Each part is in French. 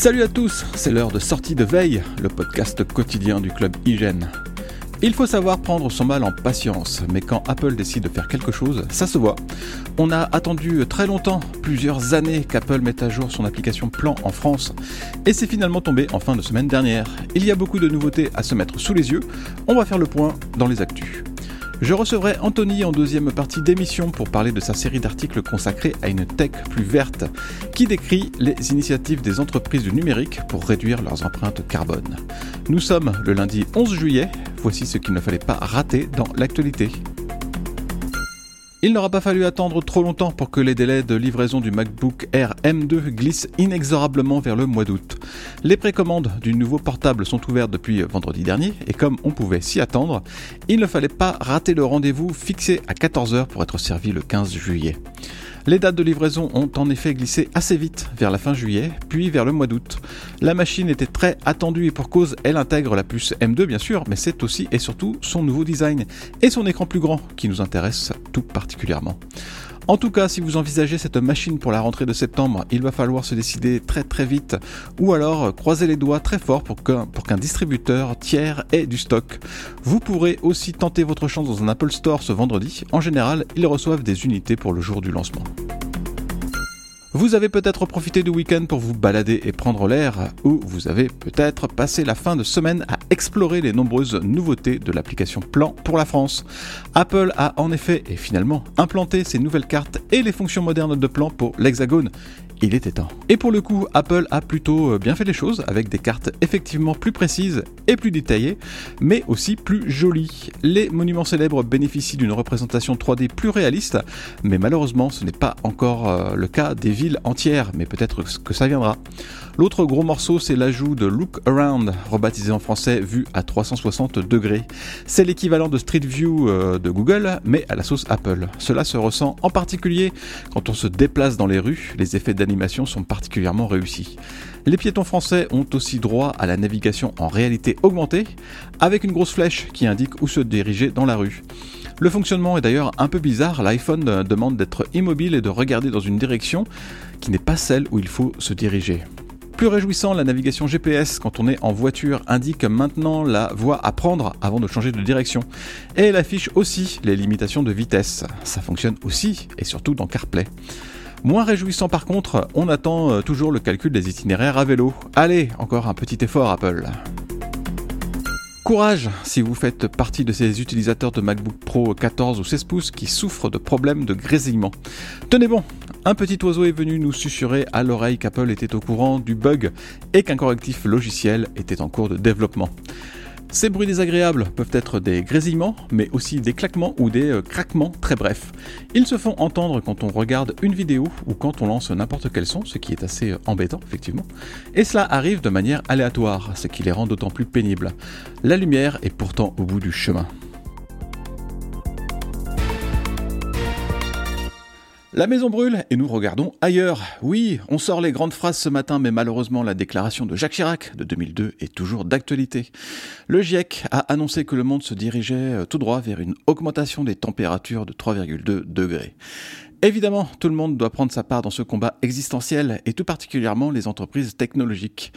Salut à tous, c'est l'heure de sortie de veille, le podcast quotidien du club Hygiène. Il faut savoir prendre son mal en patience, mais quand Apple décide de faire quelque chose, ça se voit. On a attendu très longtemps, plusieurs années, qu'Apple mette à jour son application Plan en France, et c'est finalement tombé en fin de semaine dernière. Il y a beaucoup de nouveautés à se mettre sous les yeux, on va faire le point dans les actus. Je recevrai Anthony en deuxième partie d'émission pour parler de sa série d'articles consacrés à une tech plus verte, qui décrit les initiatives des entreprises du numérique pour réduire leurs empreintes carbone. Nous sommes le lundi 11 juillet, voici ce qu'il ne fallait pas rater dans l'actualité. Il n'aura pas fallu attendre trop longtemps pour que les délais de livraison du MacBook Air M2 glissent inexorablement vers le mois d'août. Les précommandes du nouveau portable sont ouvertes depuis vendredi dernier et comme on pouvait s'y attendre, il ne fallait pas rater le rendez-vous fixé à 14h pour être servi le 15 juillet. Les dates de livraison ont en effet glissé assez vite vers la fin juillet, puis vers le mois d'août. La machine était très attendue et pour cause, elle intègre la puce M2 bien sûr, mais c'est aussi et surtout son nouveau design et son écran plus grand qui nous intéresse tout particulièrement. En tout cas, si vous envisagez cette machine pour la rentrée de septembre, il va falloir se décider très très vite ou alors croiser les doigts très fort pour qu'un pour qu'un distributeur tiers ait du stock. Vous pourrez aussi tenter votre chance dans un Apple Store ce vendredi. En général, ils reçoivent des unités pour le jour du lancement. Vous avez peut-être profité du week-end pour vous balader et prendre l'air, ou vous avez peut-être passé la fin de semaine à explorer les nombreuses nouveautés de l'application Plan pour la France. Apple a en effet et finalement implanté ses nouvelles cartes et les fonctions modernes de Plan pour l'Hexagone il était temps. Et pour le coup, Apple a plutôt euh, bien fait les choses avec des cartes effectivement plus précises et plus détaillées, mais aussi plus jolies. Les monuments célèbres bénéficient d'une représentation 3D plus réaliste, mais malheureusement ce n'est pas encore euh, le cas des villes entières, mais peut-être que ça viendra. L'autre gros morceau, c'est l'ajout de Look Around, rebaptisé en français vue à 360 degrés. C'est l'équivalent de Street View euh, de Google, mais à la sauce Apple. Cela se ressent en particulier quand on se déplace dans les rues, les effets d'animation sont particulièrement réussis. Les piétons français ont aussi droit à la navigation en réalité augmentée, avec une grosse flèche qui indique où se diriger dans la rue. Le fonctionnement est d'ailleurs un peu bizarre, l'iPhone demande d'être immobile et de regarder dans une direction qui n'est pas celle où il faut se diriger. Plus réjouissant, la navigation GPS quand on est en voiture indique maintenant la voie à prendre avant de changer de direction. Et elle affiche aussi les limitations de vitesse. Ça fonctionne aussi et surtout dans CarPlay. Moins réjouissant par contre, on attend euh, toujours le calcul des itinéraires à vélo. Allez, encore un petit effort Apple. Courage si vous faites partie de ces utilisateurs de MacBook Pro 14 ou 16 pouces qui souffrent de problèmes de grésillement. Tenez bon, un petit oiseau est venu nous susurrer à l'oreille qu'Apple était au courant du bug et qu'un correctif logiciel était en cours de développement. Ces bruits désagréables peuvent être des grésillements, mais aussi des claquements ou des euh, craquements très brefs. Ils se font entendre quand on regarde une vidéo ou quand on lance n'importe quel son, ce qui est assez euh, embêtant effectivement. Et cela arrive de manière aléatoire, ce qui les rend d'autant plus pénibles. La lumière est pourtant au bout du chemin. La maison brûle et nous regardons ailleurs. Oui, on sort les grandes phrases ce matin, mais malheureusement la déclaration de Jacques Chirac de 2002 est toujours d'actualité. Le GIEC a annoncé que le monde se dirigeait euh, tout droit vers une augmentation des températures de 3,2 degrés. Évidemment, tout le monde doit prendre sa part dans ce combat existentiel, et tout particulièrement les entreprises technologiques.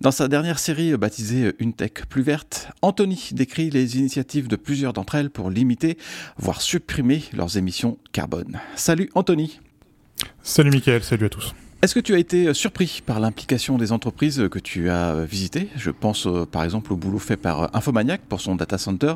Dans sa dernière série baptisée Une tech plus verte, Anthony décrit les initiatives de plusieurs d'entre elles pour limiter, voire supprimer leurs émissions carbone. Salut Anthony Salut Mickaël, salut à tous est-ce que tu as été euh, surpris par l'implication des entreprises que tu as euh, visitées? Je pense euh, par exemple au boulot fait par Infomaniac pour son data center,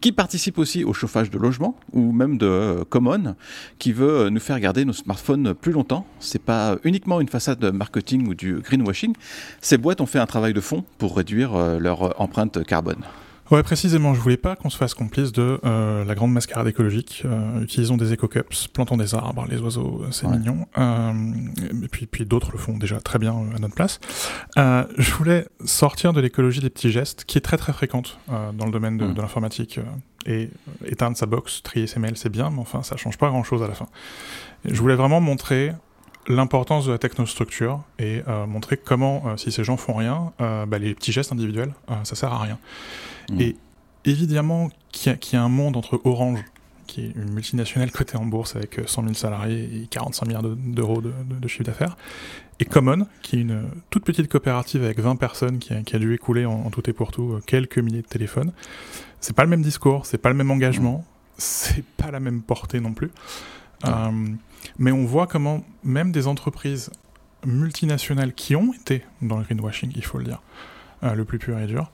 qui participe aussi au chauffage de logements, ou même de Common, qui veut nous faire garder nos smartphones plus longtemps. C'est pas uniquement une façade marketing ou du greenwashing. Ces boîtes ont fait un travail de fond pour réduire leur empreinte carbone. Ouais, précisément, je voulais pas qu'on se fasse complice de euh, la grande mascarade écologique. Euh, utilisons des éco-cups, plantons des arbres, les oiseaux, euh, c'est mignon. et puis, puis d'autres le font déjà très bien à notre place. je voulais sortir de l'écologie des petits gestes, qui est très très fréquente dans le domaine de, mm. de l'informatique. et éteindre sa box, trier ses mails, c'est bien, mais enfin, ça change pas grand-chose à la fin. je voulais vraiment montrer l'importance de la technostructure et montrer comment, si ces gens font rien, bah, les petits gestes individuels, ça sert à rien. Mm. Et évidemment qu'il y, a un monde entre Orange, qui est une multinationale cotée en bourse avec 100 000 salariés et 45 milliards d'euros de, de, chiffre d'affaires, et Common, qui est une toute petite coopérative avec 20 personnes qui a, dû écouler en, tout et pour tout quelques milliers de téléphones. C'est pas le même discours, c'est pas le même engagement, c'est pas la même portée non plus. Euh, mais on voit comment même des entreprises multinationales qui ont été dans le greenwashing, il faut le dire, euh, le plus pur et dur,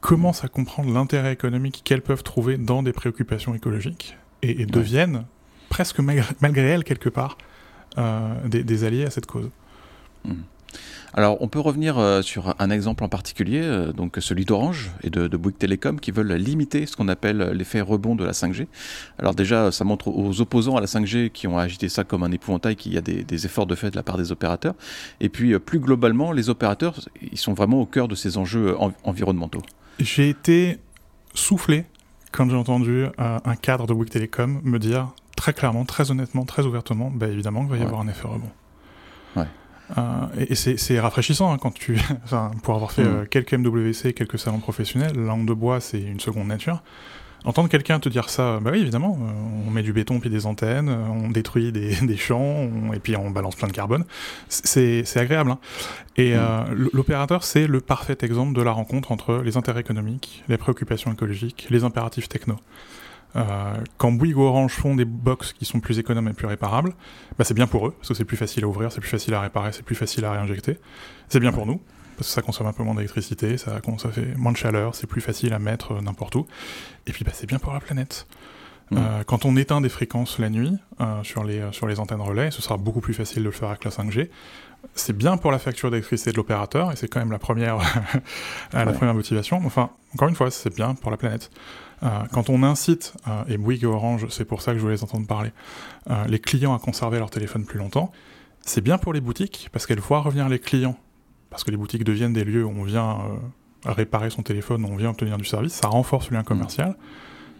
commencent à comprendre l'intérêt économique qu'elles peuvent trouver dans des préoccupations écologiques et, deviennent, presque malgré, elles quelque part, euh, des, alliés à cette cause. Hmm. Alors, on peut revenir euh, sur un exemple en particulier, euh, donc celui d'Orange et de, de Bouygues Télécom, qui veulent limiter ce qu'on appelle l'effet rebond de la 5G. Alors déjà, ça montre aux opposants à la 5G qui ont agité ça comme un épouvantail qu'il y a des, efforts de fait de la part des opérateurs. Et puis, euh, plus globalement, les opérateurs, ils sont vraiment au cœur de ces enjeux environnementaux. J'ai été soufflé quand j'ai entendu un cadre de Bouygues Télécom me dire très clairement, très honnêtement, très ouvertement, bah, évidemment qu'il va y avoir un effet rebond. Ouais. Euh, et, c'est rafraîchissant hein, quand tu, enfin, pour avoir fait mm. euh, quelques MWC, quelques salons professionnels, l'angle de bois c'est une seconde nature. Entendre quelqu'un te dire ça, bah oui évidemment, euh, on met du béton puis des antennes, on détruit des, des champs et puis on balance plein de carbone, c'est agréable. Hein. Et mm. l'opérateur c'est le parfait exemple de la rencontre entre les intérêts économiques, les préoccupations écologiques, les impératifs techno. Euh, quand Bouygues ou Orange font des box qui sont plus économes et plus réparables, bah c'est bien pour eux, parce que c'est plus facile à ouvrir, c'est plus facile à réparer, c'est plus facile à réinjecter. C'est bien pour nous, parce que ça consomme un peu moins d'électricité, ça, ça, fait moins de chaleur, c'est plus facile à mettre euh, n'importe où. Et puis bah, c'est bien pour la planète. Euh, quand on éteint des fréquences la nuit sur, les, sur les antennes relais, ce sera beaucoup plus facile de le faire avec la 5G. C'est bien pour la facture d'électricité de l'opérateur, et c'est quand même la première, la première motivation. Enfin, encore une fois, c'est bien pour la planète. Euh, quand on incite, euh, et Bouygues et Orange, c'est pour ça que je voulais les entendre parler, euh, les clients à conserver leur téléphone plus longtemps, c'est bien pour les boutiques, parce qu'elles voient revenir les clients, parce que les boutiques deviennent des lieux où on vient réparer son téléphone, où on vient obtenir du service, ça renforce le lien commercial.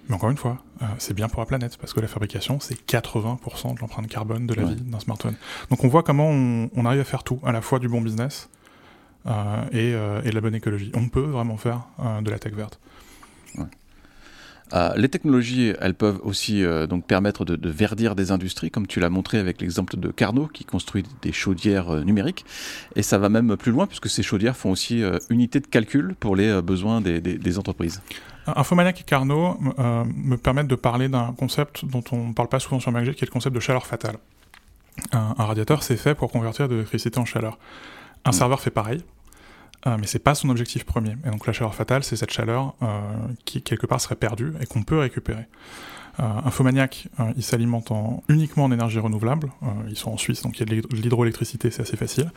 Mais encore une fois, c'est bien pour la planète, parce que la fabrication, c'est 80% de l'empreinte carbone de la vie d'un smartphone. Donc on voit comment on, arrive à faire tout, à la fois du bon business et, de la bonne écologie. On peut vraiment faire de la tech verte. Euh, les technologies, elles peuvent aussi euh, donc permettre de, verdir des industries, comme tu l'as montré avec l'exemple de Carnot, qui construit des chaudières euh, numériques. Et ça va même plus loin, puisque ces chaudières font aussi unité de calcul pour les besoins des, entreprises. Infomaniac et Carnot me permettent de parler d'un concept dont on ne parle pas souvent sur MacG, qui est le concept de chaleur fatale. Un, un radiateur, c'est fait pour convertir de l'électricité en chaleur. Un mm. serveur fait pareil. Euh, mais c'est pas son objectif premier. Et donc la chaleur fatale, c'est cette chaleur euh, qui quelque part serait perdue et qu'on peut récupérer. Euh, Infomaniac, euh, ils s'alimentent uniquement en énergie renouvelable. ils sont en Suisse, donc il y a de l'hydroélectricité, c'est assez facile.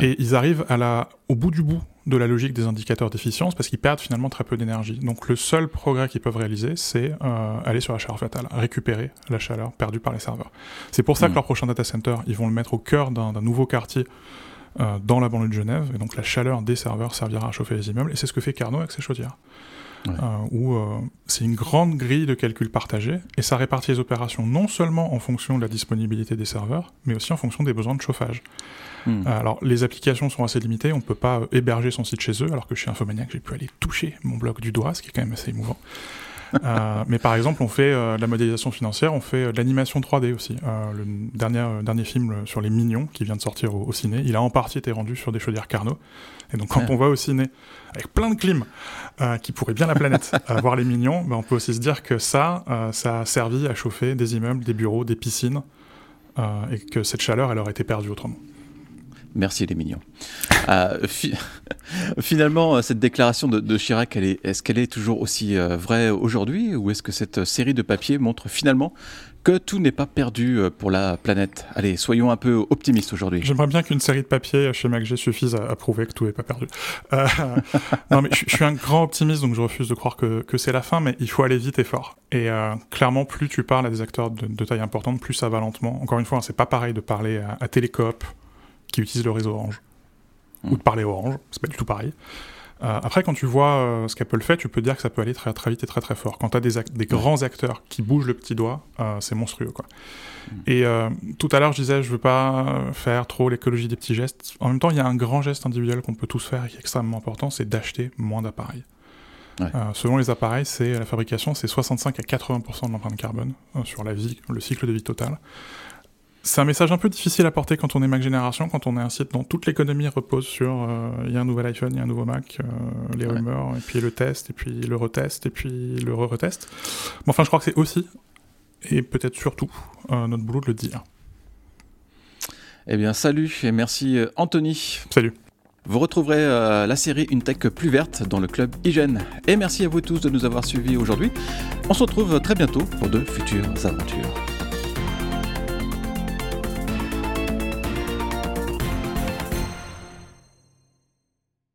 Et ils arrivent à la, au bout du bout de la logique des indicateurs d'efficience parce qu'ils perdent finalement très peu d'énergie. Donc le seul progrès qu'ils peuvent réaliser, c'est aller sur la chaleur fatale, récupérer la chaleur perdue par les serveurs. C'est pour ça que leur prochain data center, ils vont le mettre au cœur d'un nouveau quartier euh, dans la banlieue de Genève, et donc la chaleur des serveurs servira à chauffer les immeubles, et c'est ce que fait Carnot avec ses chaudières. Euh, où euh, c'est une grande grille de calcul partagée, et ça répartit les opérations non seulement en fonction de la disponibilité des serveurs, mais aussi en fonction des besoins de chauffage. Hmm. alors, les applications sont assez limitées, on ne peut pas héberger son site chez eux, alors que chez Infomaniac, j'ai pu aller toucher mon bloc du doigt, ce qui est quand même assez émouvant. Euh, mais par exemple, on fait euh, de la modélisation financière, on fait euh, de l'animation 3D aussi. le dernier, dernier film sur les mignons qui vient de sortir au, ciné, il a en partie été rendu sur des chaudières Carnot. Et donc quand on va au ciné avec plein de clim qui pourraient bien la planète voir les mignons, ben, on peut aussi se dire que ça, ça a servi à chauffer des immeubles, des bureaux, des piscines, et que cette chaleur, elle aurait été perdue autrement. Merci les mignons. Euh, finalement, euh, cette déclaration de, Chirac, est-ce qu'elle est toujours aussi euh, vraie aujourd'hui ou est-ce que cette série de papiers montre finalement que tout n'est pas perdu pour la planète? Allez, soyons un peu optimistes aujourd'hui. J'aimerais bien qu'une série de papiers chez MacG suffise à, prouver que tout n'est pas perdu. non, mais je, suis un grand optimiste, donc je refuse de croire que, c'est la fin, mais il faut aller vite et fort. Et clairement, plus tu parles à des acteurs de, taille importante, plus ça va lentement. Encore une fois, c'est pas pareil de parler à, à Télécoop, qui utilisent le réseau Orange. Hmm. Ou de parler Orange, c'est pas du tout pareil. Euh, après, quand tu vois euh, ce qu'Apple fait, tu peux dire que ça peut aller très, très vite et très très fort. Quand tu as des, des grands acteurs qui bougent le petit doigt, euh, c'est monstrueux. Quoi. Hmm. Et tout à l'heure, je disais, je veux pas faire trop l'écologie des petits gestes. En même temps, il y a un grand geste individuel qu'on peut tous faire et qui est extrêmement important, c'est d'acheter moins d'appareils. selon les appareils, c'est la fabrication, c'est 65 à 80% de l'empreinte carbone sur la vie, le cycle de vie total. C'est un message un peu difficile à porter quand on est Mac Génération, quand on est un site dont toute l'économie repose sur il y a un nouvel iPhone, il y a un nouveau Mac, les rumeurs, et puis le test, et puis le retest, et puis le re-retest. Mais enfin, je crois que c'est aussi, et peut-être surtout, notre boulot de le dire. Eh bien, salut et merci euh, Anthony. Salut. Vous retrouverez euh, la série Une Tech plus verte dans le club Hygiène. Et merci à vous tous de nous avoir suivis aujourd'hui. On se retrouve très bientôt pour de futures aventures.